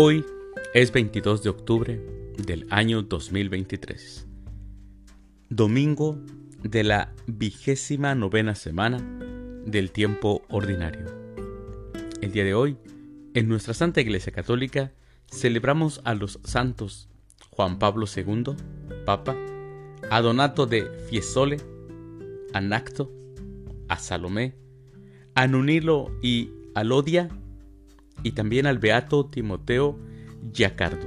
Hoy es 22 de octubre del año 2023, domingo de la vigésima novena semana del tiempo ordinario. El día de hoy, en nuestra Santa Iglesia Católica, celebramos a los santos Juan Pablo II, Papa, a Donato de Fiesole, a Nacto, a Salomé, a Nunilo y Alodia, y también al Beato Timoteo Giacardo.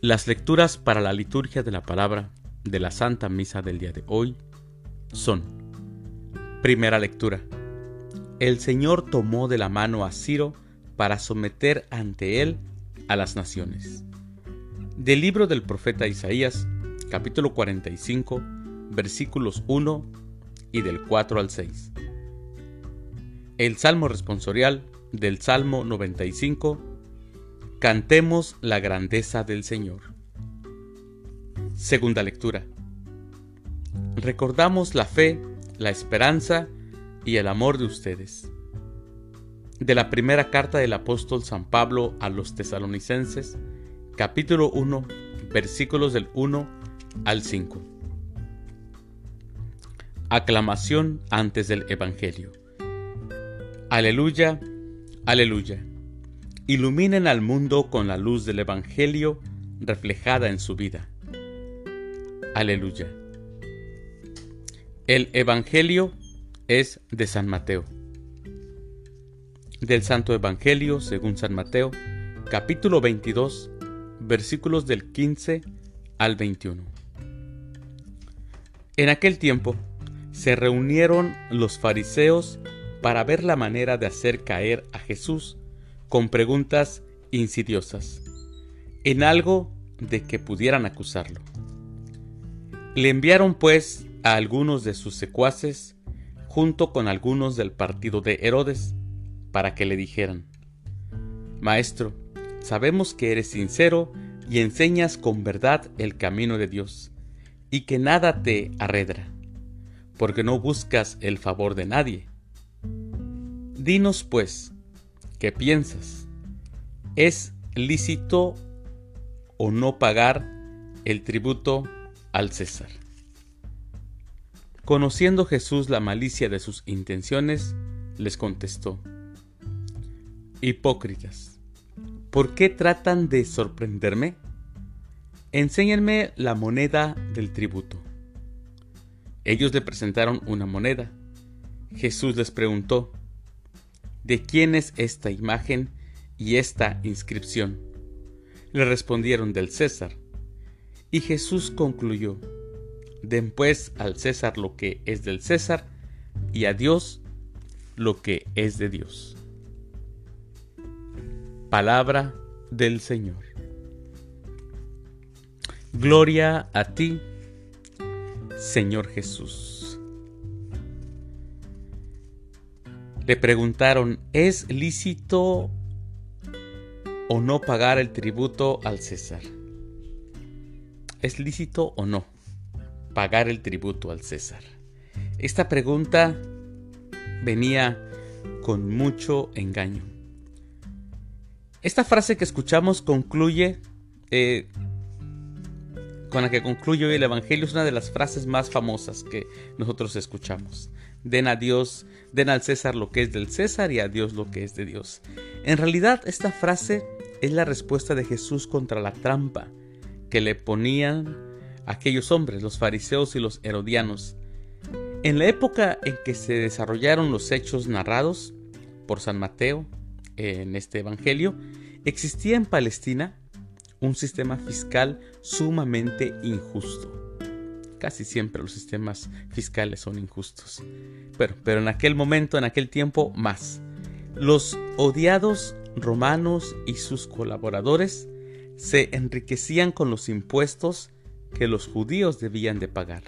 Las lecturas para la liturgia de la palabra de la Santa Misa del día de hoy son Primera lectura. El Señor tomó de la mano a Ciro para someter ante él a las naciones. Del libro del profeta Isaías, capítulo 45, versículos 1 y del 4 al 6. El Salmo responsorial del Salmo 95. Cantemos la grandeza del Señor. Segunda lectura. Recordamos la fe, la esperanza y el amor de ustedes. De la primera carta del apóstol San Pablo a los tesalonicenses, capítulo 1, versículos del 1 al 5. Aclamación antes del Evangelio. Aleluya, aleluya. Iluminen al mundo con la luz del Evangelio reflejada en su vida. Aleluya. El Evangelio es de San Mateo. Del Santo Evangelio según San Mateo, capítulo 22, versículos del 15 al 21. En aquel tiempo se reunieron los fariseos para ver la manera de hacer caer a Jesús con preguntas insidiosas, en algo de que pudieran acusarlo. Le enviaron pues a algunos de sus secuaces, junto con algunos del partido de Herodes, para que le dijeran, Maestro, sabemos que eres sincero y enseñas con verdad el camino de Dios, y que nada te arredra, porque no buscas el favor de nadie Dinos pues, ¿qué piensas? ¿Es lícito o no pagar el tributo al César? Conociendo Jesús la malicia de sus intenciones, les contestó, Hipócritas, ¿por qué tratan de sorprenderme? Enséñenme la moneda del tributo. Ellos le presentaron una moneda. Jesús les preguntó, ¿De quién es esta imagen y esta inscripción? Le respondieron del César. Y Jesús concluyó, Den pues al César lo que es del César y a Dios lo que es de Dios. Palabra del Señor. Gloria a ti, Señor Jesús. Le preguntaron, ¿es lícito o no pagar el tributo al César? ¿Es lícito o no pagar el tributo al César? Esta pregunta venía con mucho engaño. Esta frase que escuchamos concluye, eh, con la que concluye hoy el Evangelio, es una de las frases más famosas que nosotros escuchamos den a Dios, den al César lo que es del César y a Dios lo que es de Dios. En realidad esta frase es la respuesta de Jesús contra la trampa que le ponían aquellos hombres, los fariseos y los herodianos. En la época en que se desarrollaron los hechos narrados por San Mateo en este Evangelio, existía en Palestina un sistema fiscal sumamente injusto casi siempre los sistemas fiscales son injustos. Pero, pero en aquel momento, en aquel tiempo, más. Los odiados romanos y sus colaboradores se enriquecían con los impuestos que los judíos debían de pagar.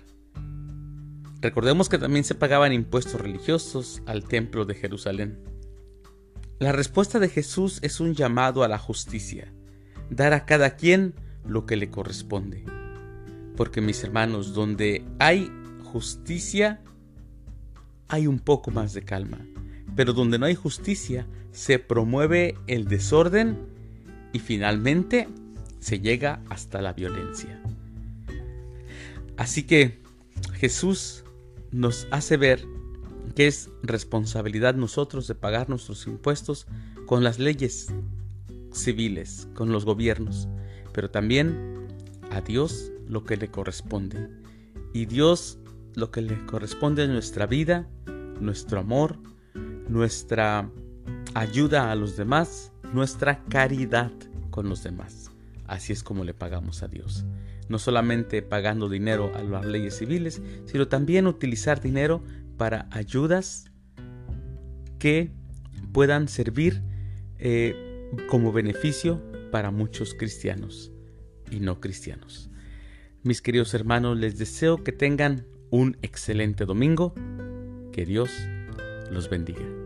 Recordemos que también se pagaban impuestos religiosos al templo de Jerusalén. La respuesta de Jesús es un llamado a la justicia, dar a cada quien lo que le corresponde. Porque mis hermanos, donde hay justicia, hay un poco más de calma. pero donde no hay justicia se promueve el desorden y finalmente se llega hasta la violencia. Así que Jesús nos hace ver que es responsabilidad nosotros de pagar nuestros impuestos con las leyes civiles, con los gobiernos, pero también a Dios lo que le corresponde. Y Dios lo que le corresponde es nuestra vida, nuestro amor, nuestra ayuda a los demás, nuestra caridad con los demás. Así es como le pagamos a Dios. No solamente pagando dinero a las leyes civiles, sino también utilizar dinero para ayudas que puedan servir eh, como beneficio para muchos cristianos y no cristianos. Mis queridos hermanos, les deseo que tengan un excelente domingo. Que Dios los bendiga.